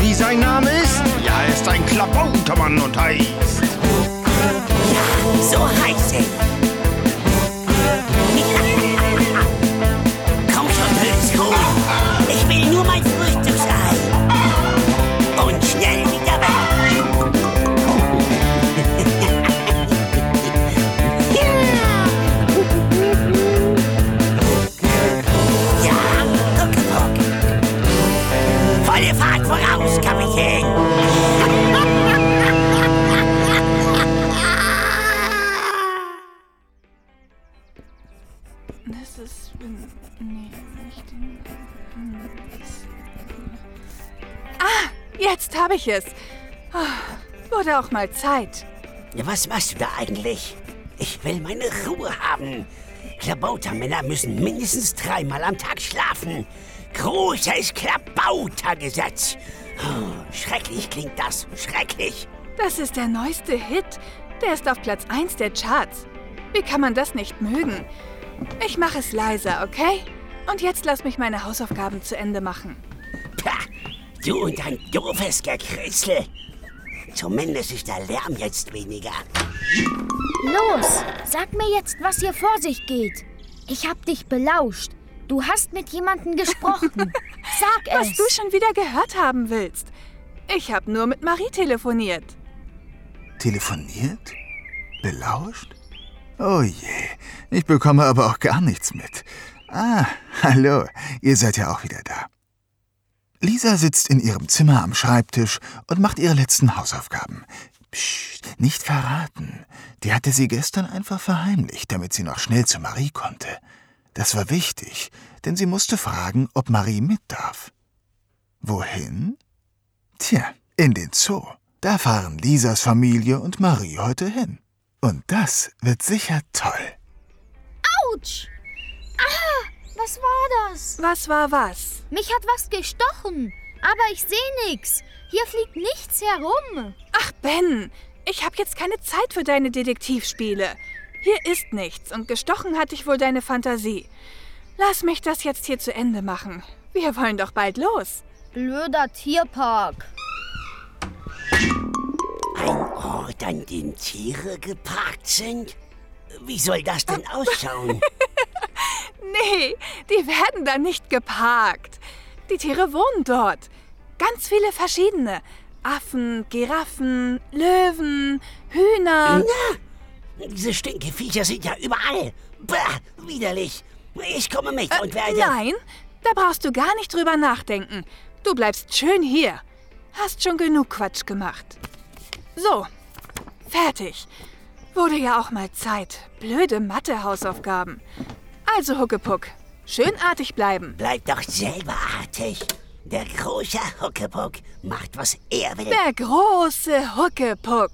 wie sein Name ist? Ist ein Klabautermann und heißt. So heiß ich. Komm schon, Hülskuh. Ich will nur mein jetzt habe ich es. Ah, Wurde auch mal Zeit. Ja, was machst du da eigentlich? Ich will meine Ruhe haben. Klabautermänner müssen mindestens dreimal am Tag schlafen. Großes Klabautergesetz. Oh, schrecklich klingt das. Schrecklich. Das ist der neueste Hit. Der ist auf Platz 1 der Charts. Wie kann man das nicht mögen? Ich mache es leiser, okay? Und jetzt lass mich meine Hausaufgaben zu Ende machen. Pah, du und dein doofes Gekritzel. Zumindest ist der Lärm jetzt weniger. Los, sag mir jetzt, was hier vor sich geht. Ich hab dich belauscht. Du hast mit jemandem gesprochen. Sag Was es. du schon wieder gehört haben willst. Ich habe nur mit Marie telefoniert. Telefoniert? Belauscht? Oh je, ich bekomme aber auch gar nichts mit. Ah, hallo, ihr seid ja auch wieder da. Lisa sitzt in ihrem Zimmer am Schreibtisch und macht ihre letzten Hausaufgaben. Psst, nicht verraten. Die hatte sie gestern einfach verheimlicht, damit sie noch schnell zu Marie konnte. Das war wichtig, denn sie musste fragen, ob Marie mit darf. Wohin? Tja, in den Zoo. Da fahren Lisas Familie und Marie heute hin. Und das wird sicher toll. Autsch! Ah, was war das? Was war was? Mich hat was gestochen. Aber ich sehe nichts. Hier fliegt nichts herum. Ach, Ben, ich habe jetzt keine Zeit für deine Detektivspiele. Hier ist nichts und gestochen hat dich wohl deine Fantasie. Lass mich das jetzt hier zu Ende machen. Wir wollen doch bald los. Blöder Tierpark. Ein Ort, an dem Tiere geparkt sind? Wie soll das denn ausschauen? Nee, die werden da nicht geparkt. Die Tiere wohnen dort. Ganz viele verschiedene. Affen, Giraffen, Löwen, Hühner. Diese Stinkeviecher sind ja überall. Bah, widerlich. Ich komme mit und werde... Nein, da brauchst du gar nicht drüber nachdenken. Du bleibst schön hier. Hast schon genug Quatsch gemacht. So, fertig. Wurde ja auch mal Zeit. Blöde Mathe-Hausaufgaben. Also, Huckepuck, schön artig bleiben. Bleib doch selber artig. Der große Huckepuck macht, was er will. Der große Huckepuck.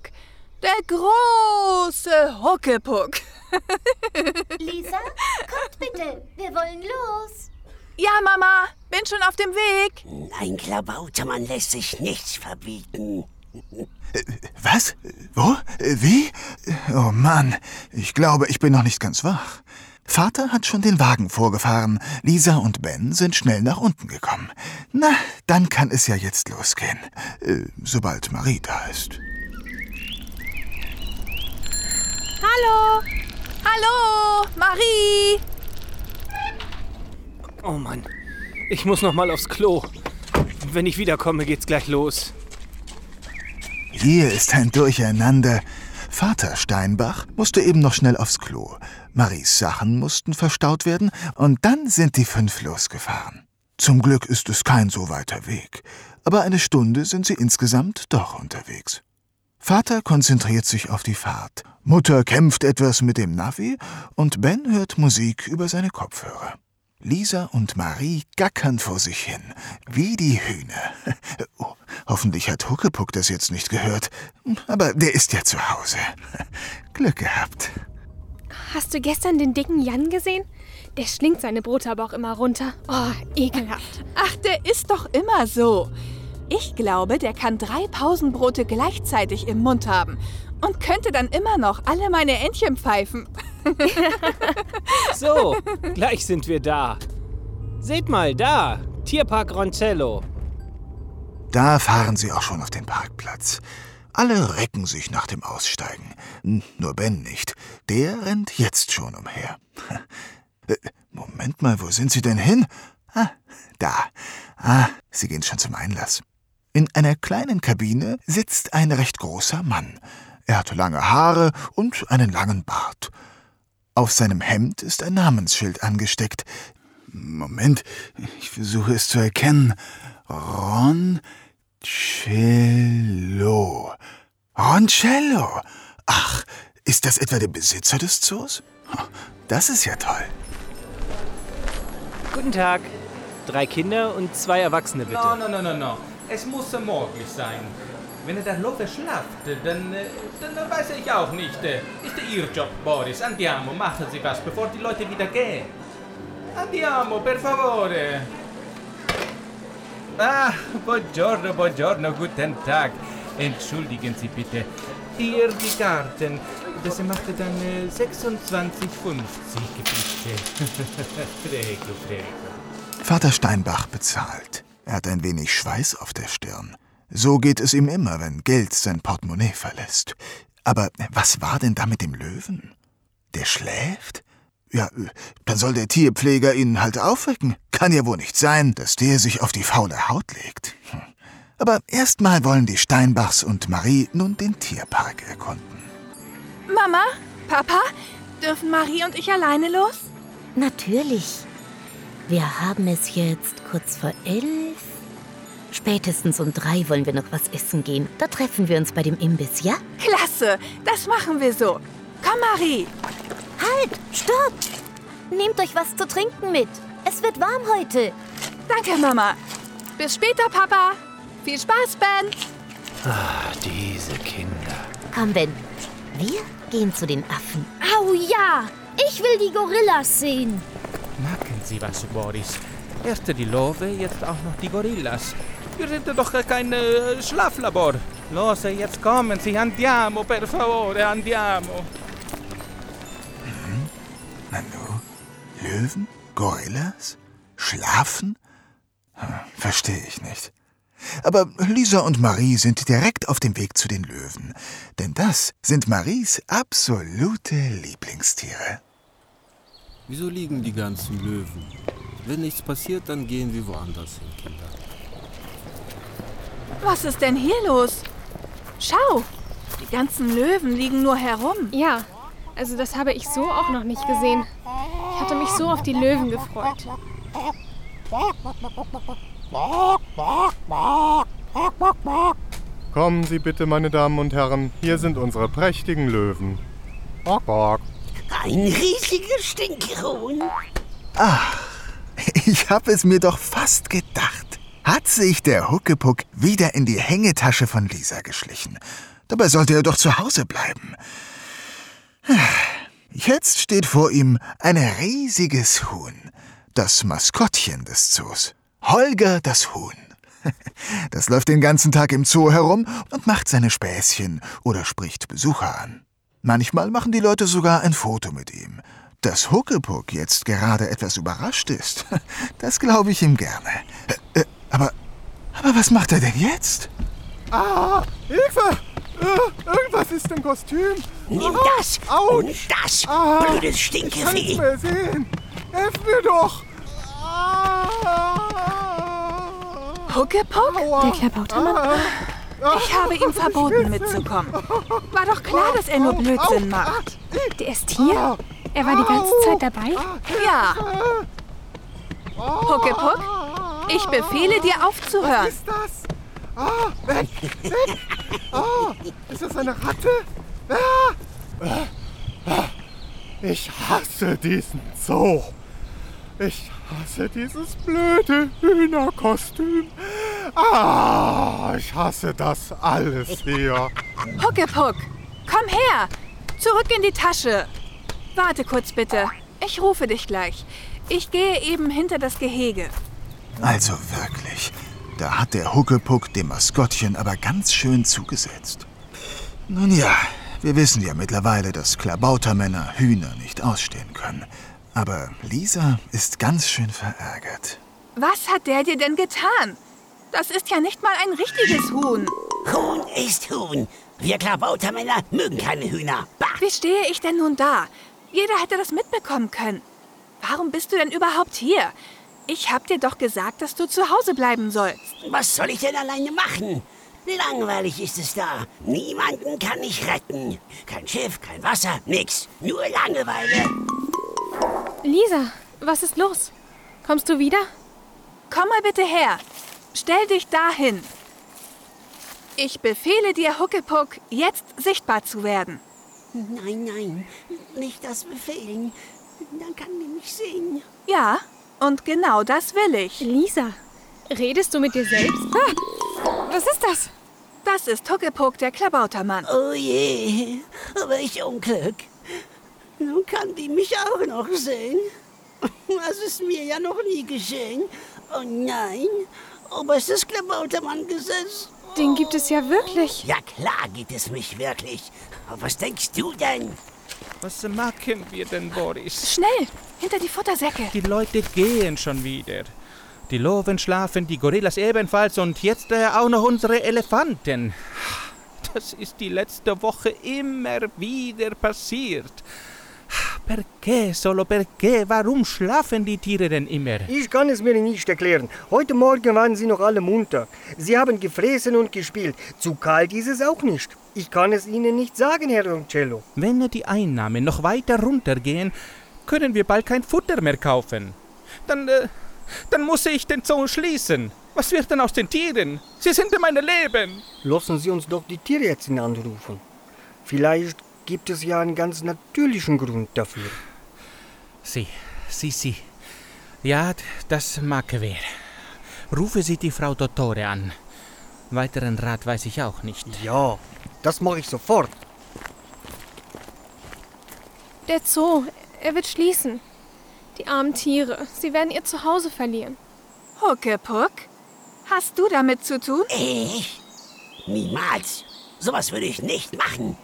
Der große Huckepuck. Lisa, kommt bitte. Wir wollen los. Ja, Mama, bin schon auf dem Weg. Ein Klabautermann lässt sich nichts verbieten. Was? Wo? Wie? Oh Mann, ich glaube, ich bin noch nicht ganz wach. Vater hat schon den Wagen vorgefahren. Lisa und Ben sind schnell nach unten gekommen. Na, dann kann es ja jetzt losgehen. Äh, sobald Marie da ist. Hallo. Hallo, Marie. Oh Mann, ich muss noch mal aufs Klo. Wenn ich wiederkomme, geht's gleich los. Hier ist ein Durcheinander. Vater Steinbach musste eben noch schnell aufs Klo. Maries Sachen mussten verstaut werden und dann sind die fünf losgefahren. Zum Glück ist es kein so weiter Weg, aber eine Stunde sind sie insgesamt doch unterwegs. Vater konzentriert sich auf die Fahrt, Mutter kämpft etwas mit dem Navi und Ben hört Musik über seine Kopfhörer. Lisa und Marie gackern vor sich hin, wie die Hühner. Oh, Hoffentlich hat Huckepuck das jetzt nicht gehört. Aber der ist ja zu Hause. Glück gehabt. Hast du gestern den dicken Jan gesehen? Der schlingt seine Brote aber auch immer runter. Oh, ekelhaft. Ach, der ist doch immer so. Ich glaube, der kann drei Pausenbrote gleichzeitig im Mund haben und könnte dann immer noch alle meine Entchen pfeifen. So, gleich sind wir da. Seht mal, da, Tierpark Roncello. Da fahren sie auch schon auf den Parkplatz. Alle recken sich nach dem Aussteigen. Nur Ben nicht. Der rennt jetzt schon umher. Äh, Moment mal, wo sind sie denn hin? Ah, da. Ah, sie gehen schon zum Einlass. In einer kleinen Kabine sitzt ein recht großer Mann. Er hat lange Haare und einen langen Bart. Auf seinem Hemd ist ein Namensschild angesteckt. Moment, ich versuche es zu erkennen. Roncello. Roncello. Ach, ist das etwa der Besitzer des Zoos? Das ist ja toll. Guten Tag. Drei Kinder und zwei Erwachsene, bitte. No, no, no, no, no. Es muss möglich sein. Wenn er der Löwe schlaft, äh, dann, äh, dann äh, weiß ich auch nicht. äh, Ist Ihr Job, Boris. Andiamo, machen Sie was, bevor die Leute wieder gehen. Andiamo, per favore. Ah, buongiorno, buongiorno, guten Tag. Entschuldigen Sie bitte. Hier die Karten. Das macht dann äh, 26,50 bitte. prego, prego. Vater Steinbach bezahlt. Er hat ein wenig Schweiß auf der Stirn. So geht es ihm immer, wenn Geld sein Portemonnaie verlässt. Aber was war denn da mit dem Löwen? Der schläft? Ja, dann soll der Tierpfleger ihn halt aufwecken. Kann ja wohl nicht sein, dass der sich auf die faule Haut legt. Hm. Aber erstmal wollen die Steinbachs und Marie nun den Tierpark erkunden. Mama, Papa, dürfen Marie und ich alleine los? Natürlich. Wir haben es jetzt kurz vor elf. Spätestens um drei wollen wir noch was essen gehen. Da treffen wir uns bei dem Imbiss, ja? Klasse, das machen wir so. Komm, Marie. Halt! Stopp! Nehmt euch was zu trinken mit. Es wird warm heute. Danke, Mama. Bis später, Papa. Viel Spaß, Ben. Ah, diese Kinder. Komm, Ben. Wir gehen zu den Affen. Au ja! Ich will die Gorillas sehen. Machen Sie was, Boris. Erst die Löwe, jetzt auch noch die Gorillas. Wir sind doch kein äh, Schlaflabor. Los, jetzt kommen Sie. Andiamo, per favore, andiamo. Nanu? Löwen? Gorillas? Schlafen? Hm, Verstehe ich nicht. Aber Lisa und Marie sind direkt auf dem Weg zu den Löwen. Denn das sind Maries absolute Lieblingstiere. Wieso liegen die ganzen Löwen? Wenn nichts passiert, dann gehen wir woanders hin, Kinder. Was ist denn hier los? Schau, die ganzen Löwen liegen nur herum. Ja, also das habe ich so auch noch nicht gesehen. Ich hatte mich so auf die Löwen gefreut. Kommen Sie bitte, meine Damen und Herren. Hier sind unsere prächtigen Löwen. Ein riesiger Stinkhuhn. Ich habe es mir doch fast gedacht. Hat sich der Huckepuck wieder in die Hängetasche von Lisa geschlichen. Dabei sollte er doch zu Hause bleiben. Jetzt steht vor ihm ein riesiges Huhn. Das Maskottchen des Zoos. Holger das Huhn. Das läuft den ganzen Tag im Zoo herum und macht seine Späßchen oder spricht Besucher an. Manchmal machen die Leute sogar ein Foto mit ihm. Dass Huckepuck jetzt gerade etwas überrascht ist, das glaube ich ihm gerne. Aber, aber was macht er denn jetzt? Ah, Hilfe! Äh, irgendwas ist im Kostüm. Nimm das Autsch. und das, Ah, blödes Ich kann nichts Stinkevieh. mehr sehen. Helf mir doch! Ah, Huckepuck? Der Klabautermann? ah, Ich habe ihm verboten mitzukommen. War doch klar, dass er nur Blödsinn macht. Der ist hier? Er war die ganze Zeit dabei? Ja. Huckepuck, ich befehle dir aufzuhören. ist das? Ah, weg! Weg! Ah, ist das eine Ratte? Ah, ich hasse diesen Zoo. Ich hasse dieses blöde Hühnerkostüm. Ah, ich hasse das alles hier. Huckepuck, komm her! Zurück in die Tasche! Warte kurz bitte. Ich rufe dich gleich. Ich gehe eben hinter das Gehege. Also wirklich, da hat der Huckepuck dem Maskottchen aber ganz schön zugesetzt. Nun ja, wir wissen ja mittlerweile, dass Klabautermänner Hühner nicht ausstehen können. Aber Lisa ist ganz schön verärgert. Was hat der dir denn getan? Das ist ja nicht mal ein richtiges Huhn. Huhn ist Huhn. Wir Klabautermänner mögen keine Hühner. Bah. Wie stehe ich denn nun da? Jeder hätte das mitbekommen können. Warum bist du denn überhaupt hier? Ich hab dir doch gesagt, dass du zu Hause bleiben sollst. Was soll ich denn alleine machen? Langweilig ist es da. Niemanden kann ich retten. Kein Schiff, kein Wasser, nix. Nur Langeweile. Lisa, was ist los? Kommst du wieder? Komm mal bitte her. Stell dich dahin. Ich befehle dir, Huckepuck, jetzt sichtbar zu werden. Nein, nein, nicht das befehlen. Dann kann die mich sehen. Ja, und genau das will ich. Lisa, redest du mit dir selbst? Ah, was ist das? Das ist Huckepuck, der Klabautermann. Oh je, aber ich Unglück. Nun kann die mich auch noch sehen. Das ist mir ja noch nie geschehen. Oh nein, oberstes Klabautermann-Gesetz. Den gibt es ja wirklich. Ja klar gibt es mich wirklich. Aber was denkst du denn? Was machen wir denn, Boris? Schnell, hinter die Futtersäcke. Die Leute gehen schon wieder. Die Löwen schlafen, die Gorillas ebenfalls und jetzt äh, auch noch unsere Elefanten. Das ist die letzte Woche immer wieder passiert. Perché, solo perché? Warum schlafen die Tiere denn immer? Ich kann es mir nicht erklären. Heute Morgen waren sie noch alle munter. Sie haben gefressen und gespielt. Zu kalt ist es auch nicht. Ich kann es Ihnen nicht sagen, Herr Roncello. Wenn die Einnahmen noch weiter runtergehen, können wir bald kein Futter mehr kaufen. Dann, äh, dann muss ich den Zoo schließen. Was wird denn aus den Tieren? Sie sind in meinem Leben. Lassen Sie uns doch die Tierärztin anrufen. Vielleicht gibt es ja einen ganz natürlichen Grund dafür. Sie, Sie, Sie. Ja, das mag wir. Rufe Sie die Frau Dottore an. Weiteren Rat weiß ich auch nicht. Ja, das mache ich sofort. Der Zoo, er wird schließen. Die armen Tiere, sie werden ihr Zuhause verlieren. Huckepuck, hast du damit zu tun? Ich? Niemals. Sowas würde ich nicht machen.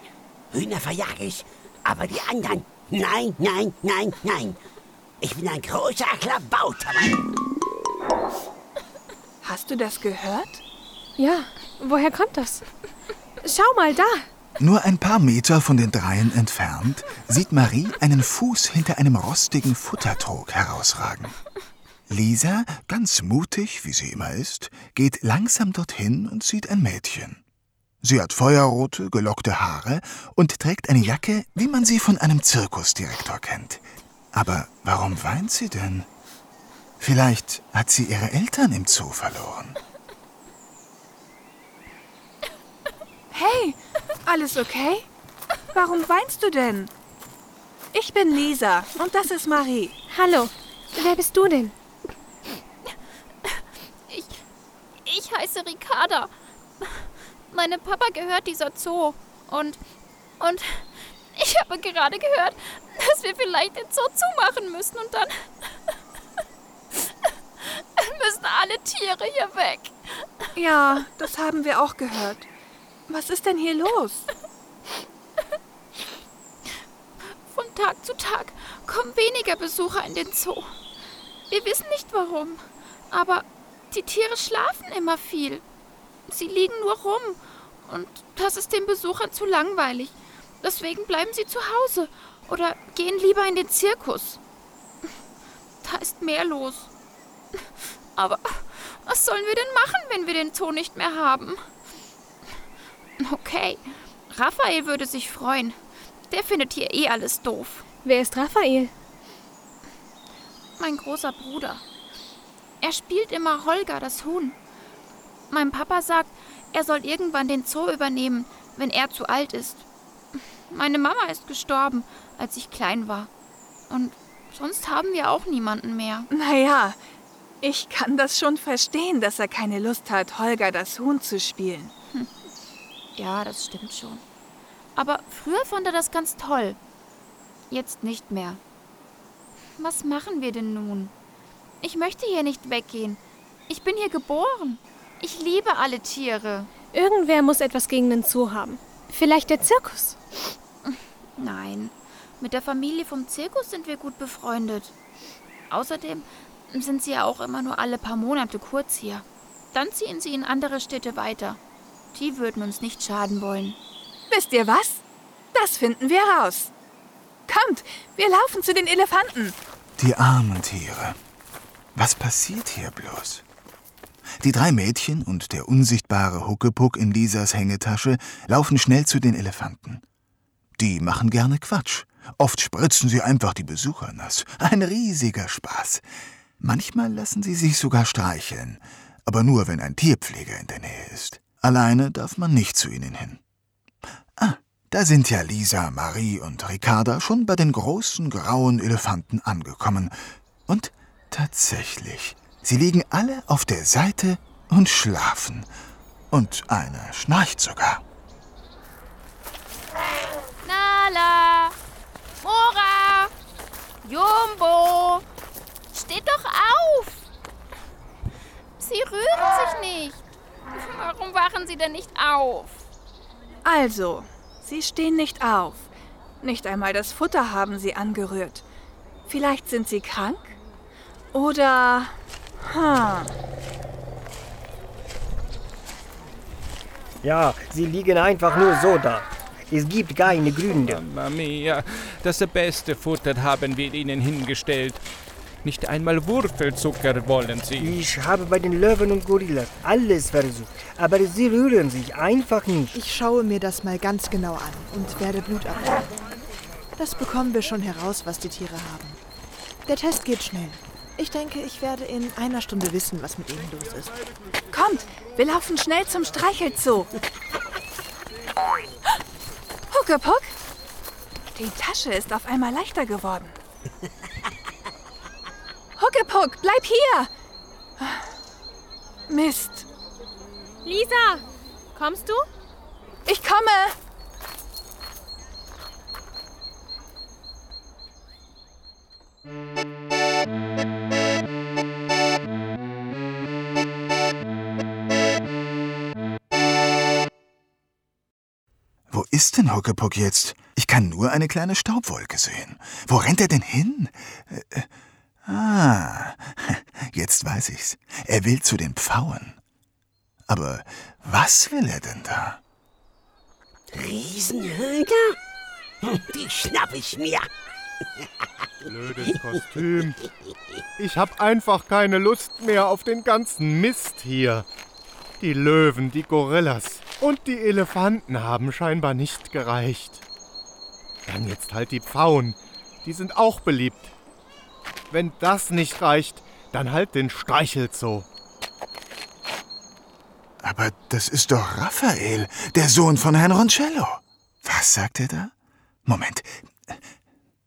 Hühner verjage ich. Aber die anderen, nein, nein, nein, nein. Ich bin ein großer Klabautermann. Hast du das gehört? Ja, woher kommt das? Schau mal da. Nur ein paar Meter von den dreien entfernt sieht Marie einen Fuß hinter einem rostigen Futtertrog herausragen. Lisa, ganz mutig, wie sie immer ist, geht langsam dorthin und sieht ein Mädchen. Sie hat feuerrote, gelockte Haare und trägt eine Jacke, wie man sie von einem Zirkusdirektor kennt. Aber warum weint sie denn? Vielleicht hat sie ihre Eltern im Zoo verloren. Hey, alles okay? Warum weinst du denn? Ich bin Lisa und das ist Marie. Hallo, wer bist du denn? Ich, ich heiße Ricarda. Meinem Papa gehört dieser Zoo. Und, und ich habe gerade gehört, dass wir vielleicht den Zoo zumachen müssen und dann müssen alle Tiere hier weg. Ja, das haben wir auch gehört. Was ist denn hier los? Von Tag zu Tag kommen weniger Besucher in den Zoo. Wir wissen nicht warum, aber die Tiere schlafen immer viel. Sie liegen nur rum und das ist den Besuchern zu langweilig. Deswegen bleiben sie zu Hause oder gehen lieber in den Zirkus. Da ist mehr los. Aber was sollen wir denn machen, wenn wir den Zoo nicht mehr haben? Okay, Raphael würde sich freuen. Der findet hier eh alles doof. Wer ist Raphael? Mein großer Bruder. Er spielt immer Holger, das Huhn. Mein Papa sagt, er soll irgendwann den Zoo übernehmen, wenn er zu alt ist. Meine Mama ist gestorben, als ich klein war. Und sonst haben wir auch niemanden mehr. Naja, Ich kann das schon verstehen, dass er keine Lust hat, Holger das Huhn zu spielen. Hm. Ja, das stimmt schon. Aber früher fand er das ganz toll. Jetzt nicht mehr. Was machen wir denn nun? Ich möchte hier nicht weggehen. Ich bin hier geboren. Ich liebe alle Tiere. Irgendwer muss etwas gegen den Zoo haben. Vielleicht der Zirkus. Nein, mit der Familie vom Zirkus sind wir gut befreundet. Außerdem sind sie ja auch immer nur alle paar Monate kurz hier. Dann ziehen sie in andere Städte weiter. Die würden uns nicht schaden wollen. Wisst ihr was? Das finden wir raus. Kommt, wir laufen zu den Elefanten. Die armen Tiere. Was passiert hier bloß? Die drei Mädchen und der unsichtbare Huckepuck in Lisas Hängetasche laufen schnell zu den Elefanten. Die machen gerne Quatsch. Oft spritzen sie einfach die Besucher nass. Ein riesiger Spaß. Manchmal lassen sie sich sogar streicheln, aber nur, wenn ein Tierpfleger in der Nähe ist. Alleine darf man nicht zu ihnen hin. Ah, da sind ja Lisa, Marie und Ricarda schon bei den großen grauen Elefanten angekommen. Und tatsächlich, sie liegen alle auf der Seite und schlafen. Und einer schnarcht sogar. Nala! Mora! Jumbo! Steht doch auf! Sie rühren sich nicht. Warum wachen Sie denn nicht auf? Also, Sie stehen nicht auf. Nicht einmal das Futter haben Sie angerührt. Vielleicht sind Sie krank? Oder... Hm. Ja, sie liegen einfach nur so da. Es gibt keine Gründe. Mamma mia, das beste Futter haben wir Ihnen hingestellt. Nicht einmal Wurfelzucker wollen Sie. Ich habe bei den Löwen und Gorillas alles versucht, aber sie rühren sich einfach nicht. Ich schaue mir das mal ganz genau an und werde Blut abnehmen. Das bekommen wir schon heraus, was die Tiere haben. Der Test geht schnell. Ich denke, ich werde in einer Stunde wissen, was mit ihnen los ist. Kommt, wir laufen schnell zum Streichelzoo. Huckepuck, die Tasche ist auf einmal leichter geworden. Huckepuck, bleib hier! Mist. Lisa, kommst du? Ich komme! Ist denn Huckepuck jetzt? Ich kann nur eine kleine Staubwolke sehen. Wo rennt er denn hin? Äh, ah, jetzt weiß ich's. Er will zu den Pfauen. Aber was will er denn da? Riesenhühner? Die schnapp ich mir. Blödes Kostüm. Ich hab einfach keine Lust mehr auf den ganzen Mist hier. Die Löwen, die Gorillas und die Elefanten haben scheinbar nicht gereicht. Dann jetzt halt die Pfauen. Die sind auch beliebt. Wenn das nicht reicht, dann halt den Streichelzoo. Aber das ist doch Raphael, der Sohn von Herrn Roncello. Was sagt er da? Moment,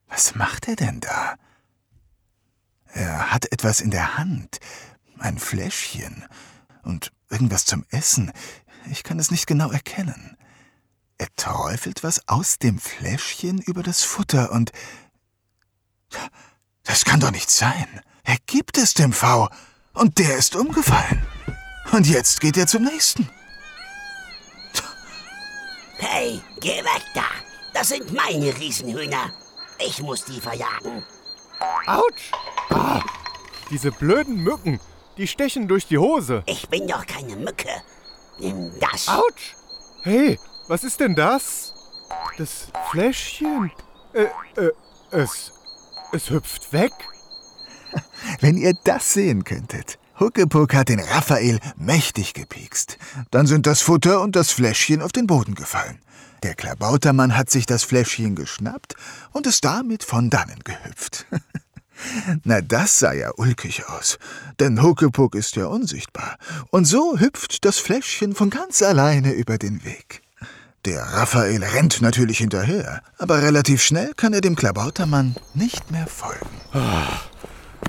was macht er denn da? Er hat etwas in der Hand, ein Fläschchen und irgendwas zum Essen. Ich kann es nicht genau erkennen. Er träufelt was aus dem Fläschchen über das Futter und... Das kann doch nicht sein. Er gibt es dem V und der ist umgefallen. Und jetzt geht er zum nächsten. Hey, geh weg da! Das sind meine Riesenhühner. Ich muss die verjagen. Autsch! Ah, diese blöden Mücken, die stechen durch die Hose. Ich bin doch keine Mücke. Nimm das. Autsch! Hey, was ist denn das? Das Fläschchen? Äh, äh, es. Es hüpft weg. Wenn ihr das sehen könntet. Huckepuck hat den Raphael mächtig gepiekst. Dann sind das Futter und das Fläschchen auf den Boden gefallen. Der Klabautermann hat sich das Fläschchen geschnappt und ist damit von dannen gehüpft. Na, das sah ja ulkig aus, denn Huckepuck ist ja unsichtbar. Und so hüpft das Fläschchen von ganz alleine über den Weg. Der Raphael rennt natürlich hinterher, aber relativ schnell kann er dem Klabautermann nicht mehr folgen.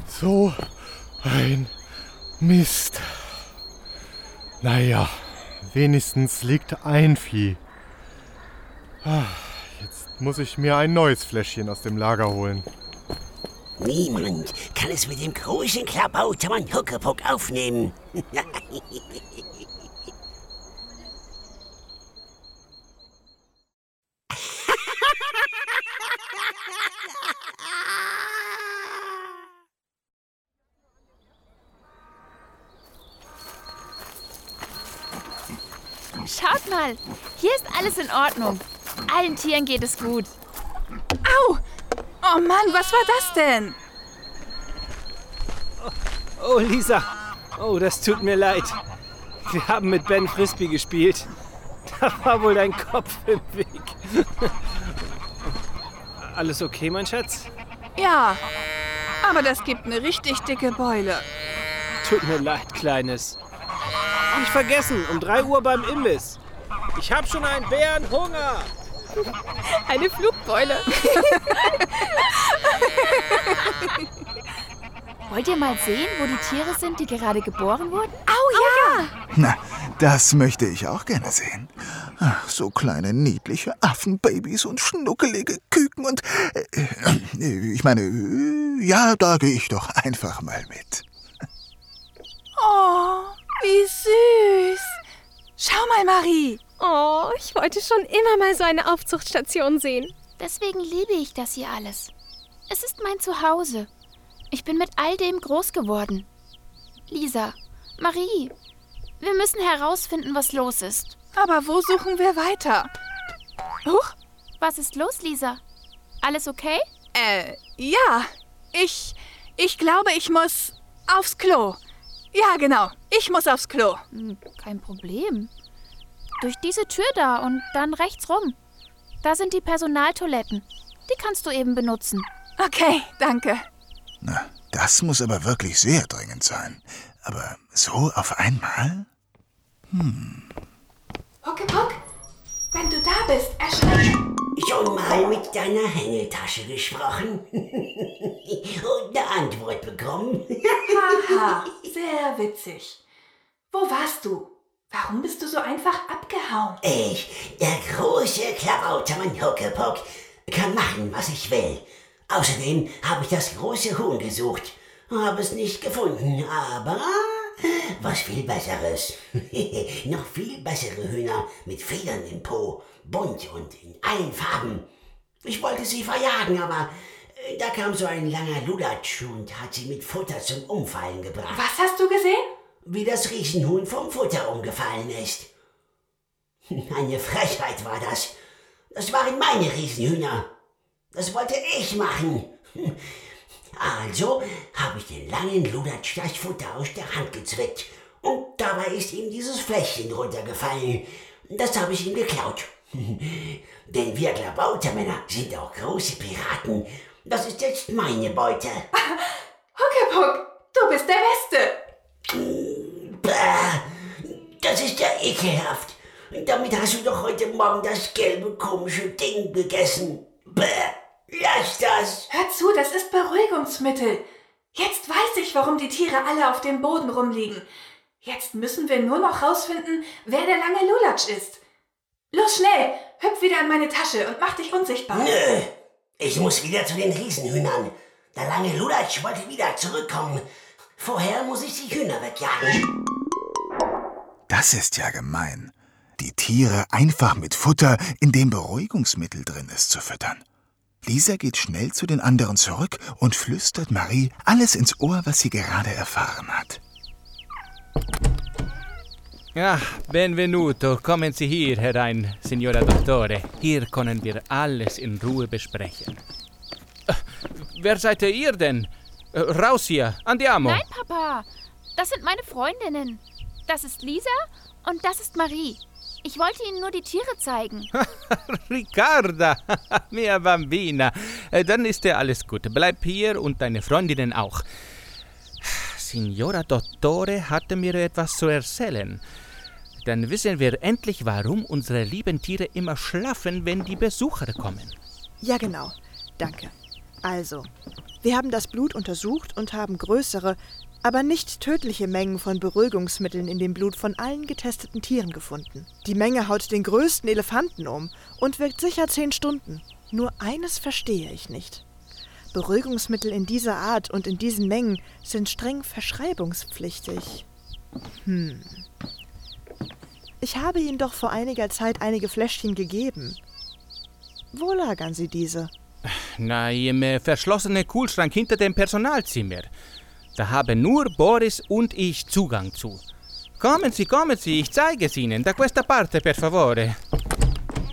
So ein Mist. Naja, wenigstens liegt ein Vieh. Ah, Jetzt muss ich mir ein neues Fläschchen aus dem Lager holen. Niemand kann es mit dem großen Klabautermann Huckepuck aufnehmen. Schaut mal, hier ist alles in Ordnung. Allen Tieren geht es gut. Au! Oh Mann, was war das denn? Oh, Lisa. Oh, das tut mir leid. Wir haben mit Ben Frisbee gespielt. Da war wohl dein Kopf im Weg. Alles okay, mein Schatz? Ja, aber das gibt eine richtig dicke Beule. Tut mir leid, Kleines. Nicht vergessen, um 3 Uhr beim Imbiss. Ich hab schon einen Bärenhunger. Eine Flugbeule. Wollt ihr mal sehen, wo die Tiere sind, die gerade geboren wurden? Au ja! Na, das möchte ich auch gerne sehen. Ach, so kleine, niedliche Affenbabys und schnuckelige Küken und... Äh, äh, ich meine, äh, ja, da gehe ich doch einfach mal mit. Oh, wie süß. Schau mal, Marie. Oh, ich wollte schon immer mal so eine Aufzuchtstation sehen. Deswegen liebe ich das hier alles. Es ist mein Zuhause. Ich bin mit all dem groß geworden. Lisa, Marie, wir müssen herausfinden, was los ist. Aber wo suchen wir weiter? Huch, was ist los, Lisa? Alles okay? Äh, ja. Ich. Ich glaube, ich muss aufs Klo. Ja, genau. Ich muss aufs Klo. Hm, kein Problem. Durch diese Tür da und dann rechts rum. Da sind die Personaltoiletten. Die kannst du eben benutzen. Okay, danke. Na, das muss aber wirklich sehr dringend sein. Aber so auf einmal? Hm. Huckepuck, wenn du da bist, erschreck. Schon mal mit deiner Hängetasche gesprochen und eine Antwort bekommen. Haha, sehr witzig. Wo warst du? Warum bist du so einfach abgehauen? Ich, der große Klabautermann Huckepuck, kann machen, was ich will. Außerdem habe ich das große Huhn gesucht, habe es nicht gefunden, aber was viel Besseres. Noch viel bessere Hühner mit Federn im Po, bunt und in allen Farben. Ich wollte sie verjagen, aber äh, da kam so ein langer Lulatsch und hat sie mit Futter zum Umfallen gebracht. Was hast du gesehen? Wie das Riesenhuhn vom Futter umgefallen ist. Eine Frechheit war das. Das waren meine Riesenhühner. Das wollte ich machen. Also habe ich den langen Ludatsch das Futter aus der Hand gezwickt. Und dabei ist ihm dieses Fläschchen runtergefallen. Das habe ich ihm geklaut. Denn wir Klabautermänner sind auch große Piraten. Das ist jetzt meine Beute. Huckepuck, du bist der Beste. Bäh, das ist ja ekelhaft. Damit hast du doch heute Morgen das gelbe komische Ding gegessen. Bäh, lass das. Hör zu, das ist Beruhigungsmittel. Jetzt weiß ich, warum die Tiere alle auf dem Boden rumliegen. Jetzt müssen wir nur noch rausfinden, wer der lange Lulatsch ist. Los schnell, hüpf wieder in meine Tasche und mach dich unsichtbar. Nö, ich muss wieder zu den Riesenhühnern. Der lange Lulatsch wollte wieder zurückkommen. Vorher muss ich die Hühner wegjagen. Das ist ja gemein. Die Tiere einfach mit Futter, in dem Beruhigungsmittel drin ist, zu füttern. Lisa geht schnell zu den anderen zurück und flüstert Marie alles ins Ohr, was sie gerade erfahren hat. Ja, benvenuto. Kommen Sie hier herein, Signora Dottore. Hier können wir alles in Ruhe besprechen. Äh, wer seid ihr denn? Äh, raus hier, andiamo. Nein, Papa. Das sind meine Freundinnen. Das ist Lisa und das ist Marie. Ich wollte Ihnen nur die Tiere zeigen. Ricarda, mia Bambina. Äh, Dann ist ja alles gut. Bleib hier und deine Freundinnen auch. Signora Dottore hatte mir etwas zu erzählen. Dann wissen wir endlich, warum unsere lieben Tiere immer schlafen, wenn die Besucher kommen. Ja, genau. Danke. Also, wir haben das Blut untersucht und haben größere, aber nicht tödliche Mengen von Beruhigungsmitteln in dem Blut von allen getesteten Tieren gefunden. Die Menge haut den größten Elefanten um und wirkt sicher zehn Stunden. Nur eines verstehe ich nicht. Beruhigungsmittel in dieser Art und in diesen Mengen sind streng verschreibungspflichtig. Hm. Ich habe Ihnen doch vor einiger Zeit einige Fläschchen gegeben. Wo lagern Sie diese? Na, im äh, verschlossenen Kühlschrank hinter dem Personalzimmer. Da haben nur Boris und ich Zugang zu. Kommen Sie, kommen Sie, ich zeige es Ihnen. Da questa parte, per favore.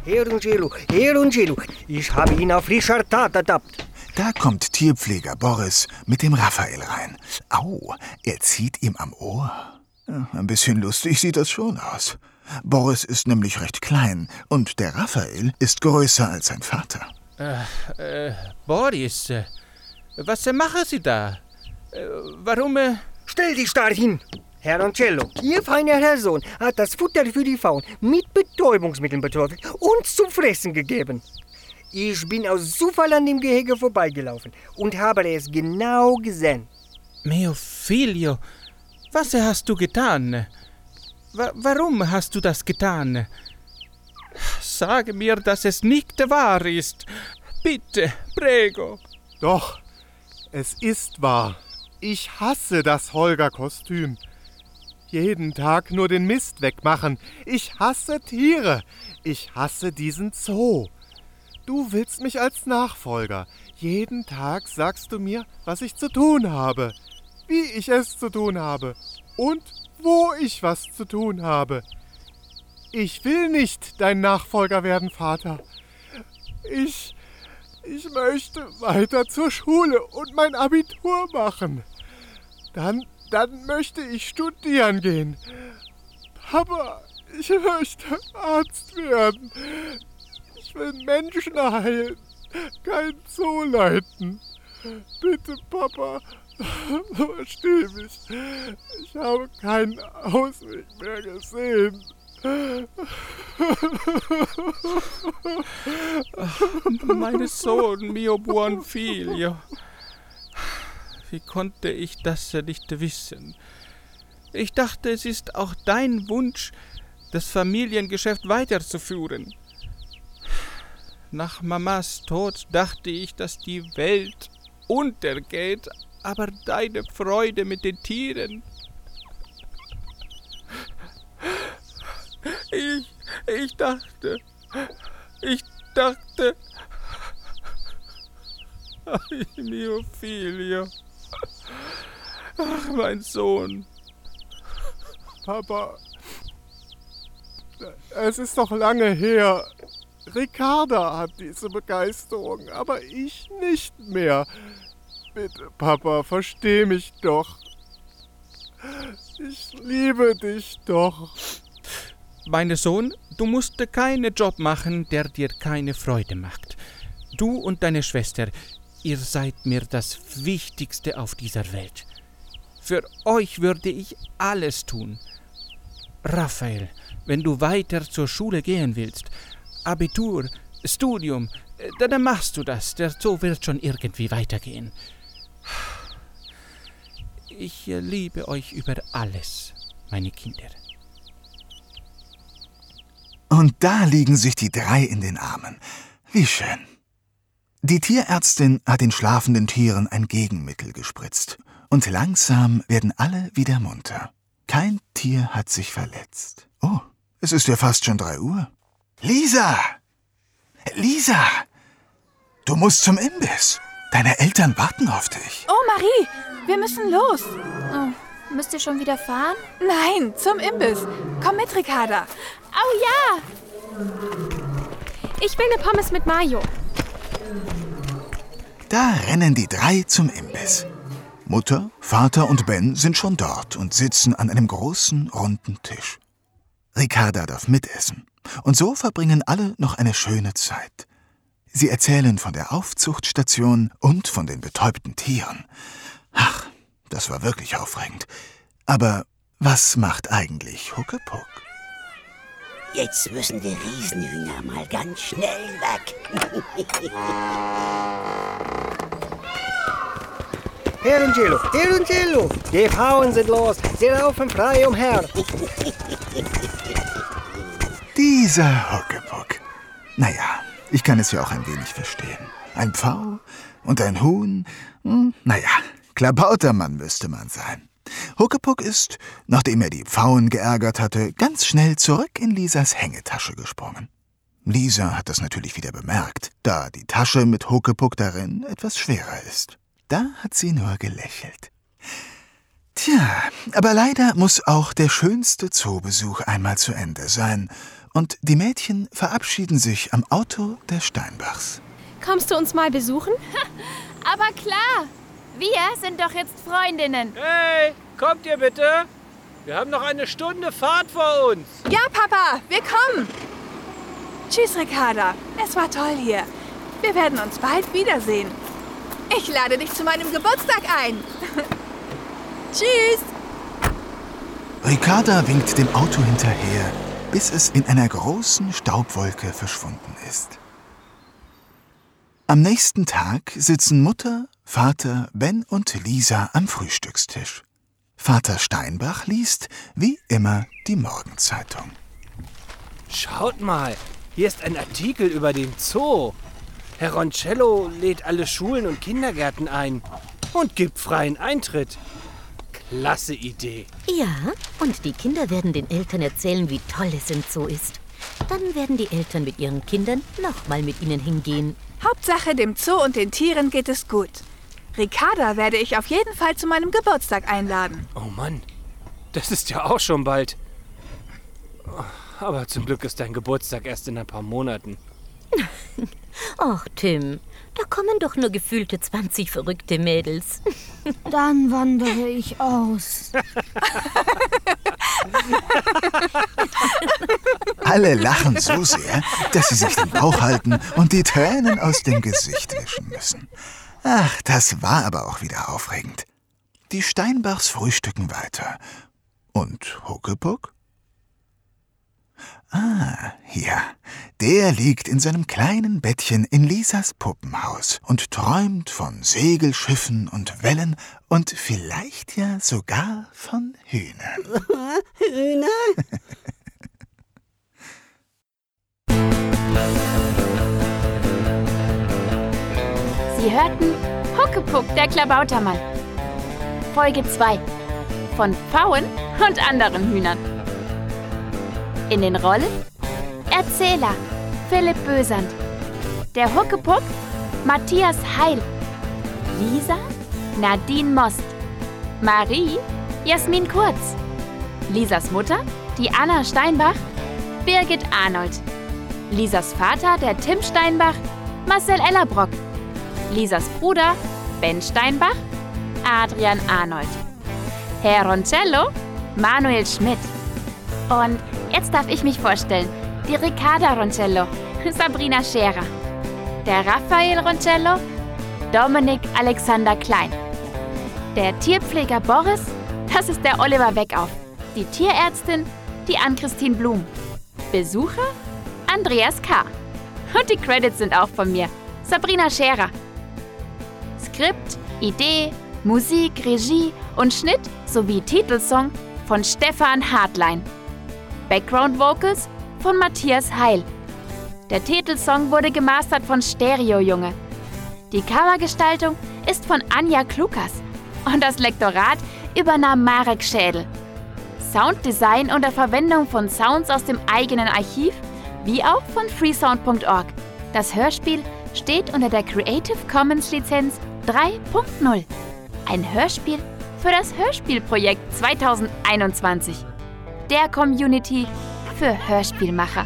Herr Angelo, Herr Angelo, ich habe ihn auf frischer Tat ertappt. Da kommt Tierpfleger Boris mit dem Raphael rein. Au, er zieht ihm am Ohr. Ja, ein bisschen lustig sieht das schon aus. Boris ist nämlich recht klein und der Raphael ist größer als sein Vater. Äh, äh, Boris, äh, was machen Sie da? Äh, warum... Äh... Stell dich da hin! Herr Ancello, Ihr feiner Herr Sohn hat das Futter für die Faun mit Betäubungsmitteln betroffen und zu fressen gegeben. Ich bin aus Zufall an dem Gehege vorbeigelaufen und habe es genau gesehen. Mio figlio, was hast du getan? Wa warum hast du das getan? Sage mir, dass es nicht wahr ist. Bitte, prego. Doch, es ist wahr. Ich hasse das Holger-Kostüm. Jeden Tag nur den Mist wegmachen. Ich hasse Tiere. Ich hasse diesen Zoo. Du willst mich als Nachfolger. Jeden Tag sagst du mir, was ich zu tun habe, wie ich es zu tun habe und wo ich was zu tun habe. Ich will nicht dein Nachfolger werden, Vater. Ich. Ich möchte weiter zur Schule und mein Abitur machen. Dann dann möchte ich studieren gehen. Papa, ich möchte Arzt werden. Ich will Menschen heilen, kein Zoo leiten. Bitte, Papa, versteh mich. Ich habe keinen Ausweg mehr gesehen. Mein Sohn, mio buon figlio. Wie konnte ich das nicht wissen? Ich dachte, es ist auch dein Wunsch, das Familiengeschäft weiterzuführen. Nach Mamas Tod dachte ich, dass die Welt untergeht, aber deine Freude mit den Tieren. Ich, ich dachte, ich dachte, Ay, mio figlio. Ach, mein Sohn. Papa, es ist doch lange her. Ricarda hat diese Begeisterung, aber ich nicht mehr. Bitte, Papa, versteh mich doch. Ich liebe dich doch. Mein Sohn, du musst keinen Job machen, der dir keine Freude macht. Du und deine Schwester, ihr seid mir das Wichtigste auf dieser Welt. Für euch würde ich alles tun. Raphael, wenn du weiter zur Schule gehen willst, Abitur, Studium, dann machst du das. Der Zoo wird schon irgendwie weitergehen. Ich liebe euch über alles, meine Kinder. Und da liegen sich die drei in den Armen. Wie schön. Die Tierärztin hat den schlafenden Tieren ein Gegenmittel gespritzt. Und langsam werden alle wieder munter. Kein Tier hat sich verletzt. Oh, es ist ja fast schon drei Uhr. Lisa! Lisa! Du musst zum Imbiss. Deine Eltern warten auf dich. Oh, Marie, wir müssen los. Oh, müsst ihr schon wieder fahren? Nein, zum Imbiss. Komm mit, Ricarda. Oh ja! Ich will eine Pommes mit Mayo. Da rennen die drei zum Imbiss. Mutter, Vater und Ben sind schon dort und sitzen an einem großen, runden Tisch. Ricarda darf mitessen. Und so verbringen alle noch eine schöne Zeit. Sie erzählen von der Aufzuchtstation und von den betäubten Tieren. Ach, das war wirklich aufregend. Aber was macht eigentlich Huckepuck? Jetzt müssen die Riesenhühner mal ganz schnell weg. Herr Angelo, Herr Angelo. Die Frauen sind los. Sie laufen frei umher. Dieser Huckepuck. Naja, ich kann es ja auch ein wenig verstehen. Ein Pfau und ein Huhn. Hm, naja, Klabautermann müsste man sein. Huckepuck ist, nachdem er die Pfauen geärgert hatte, ganz schnell zurück in Lisas Hängetasche gesprungen. Lisa hat das natürlich wieder bemerkt, da die Tasche mit Huckepuck darin etwas schwerer ist. Da hat sie nur gelächelt. Tja, aber leider muss auch der schönste Zoobesuch einmal zu Ende sein. Und die Mädchen verabschieden sich am Auto der Steinbachs. Kommst du uns mal besuchen? Aber klar, wir sind doch jetzt Freundinnen. Hey, kommt ihr bitte? Wir haben noch eine Stunde Fahrt vor uns. Ja, Papa, wir kommen. Tschüss, Ricarda. Es war toll hier. Wir werden uns bald wiedersehen. Ich lade dich zu meinem Geburtstag ein. Tschüss. Ricarda winkt dem Auto hinterher, bis es in einer großen Staubwolke verschwunden ist. Am nächsten Tag sitzen Mutter, Vater, Ben und Lisa am Frühstückstisch. Vater Steinbach liest, wie immer, die Morgenzeitung. Schaut mal, hier ist ein Artikel über den Zoo. Herr Roncello lädt alle Schulen und Kindergärten ein und gibt freien Eintritt. Klasse Idee. Ja, und die Kinder werden den Eltern erzählen, wie toll es im Zoo ist. Dann werden die Eltern mit ihren Kindern nochmal mit ihnen hingehen. Hauptsache, dem Zoo und den Tieren geht es gut. Ricarda werde ich auf jeden Fall zu meinem Geburtstag einladen. Oh Mann, das ist ja auch schon bald. Aber zum Glück ist dein Geburtstag erst in ein paar Monaten. Ach, Tim, da kommen doch nur gefühlte 20 verrückte Mädels. Dann wandere ich aus. Alle lachen so sehr, dass sie sich den Bauch halten und die Tränen aus dem Gesicht wischen müssen. Ach, das war aber auch wieder aufregend. Die Steinbachs frühstücken weiter. Und Huckepuck? Ah, ja. Der liegt in seinem kleinen Bettchen in Lisas Puppenhaus und träumt von Segelschiffen und Wellen und vielleicht ja sogar von Hühnern. Hühner? Sie hörten Huckepuck, der Klabautermann. Folge 2 von Pfauen und anderen Hühnern. In den Rollen Erzähler Philipp Bösand. Der Huckepuck Matthias Heil. Lisa Nadine Most. Marie Jasmin Kurz. Lisas Mutter, die Anna Steinbach, Birgit Arnold. Lisas Vater, der Tim Steinbach, Marcel Ellerbrock. Lisas Bruder, Ben Steinbach, Adrian Arnold. Herr Roncello, Manuel Schmidt. Und jetzt darf ich mich vorstellen. Die Ricarda Roncello, Sabrina Scherer. Der Raphael Roncello, Dominik Alexander Klein. Der Tierpfleger Boris, das ist der Oliver Weckauf. Die Tierärztin, die Ann-Christine Blum. Besucher, Andreas K. Und die Credits sind auch von mir, Sabrina Scherer. Skript, Idee, Musik, Regie und Schnitt sowie Titelsong von Stefan Hartlein. Background Vocals von Matthias Heil. Der Titelsong wurde gemastert von Stereo Junge. Die Covergestaltung ist von Anja Klukas und das Lektorat übernahm Marek Schädel. Sounddesign unter Verwendung von Sounds aus dem eigenen Archiv wie auch von freesound.org. Das Hörspiel steht unter der Creative Commons Lizenz 3.0. Ein Hörspiel für das Hörspielprojekt 2021. Der Community für Hörspielmacher.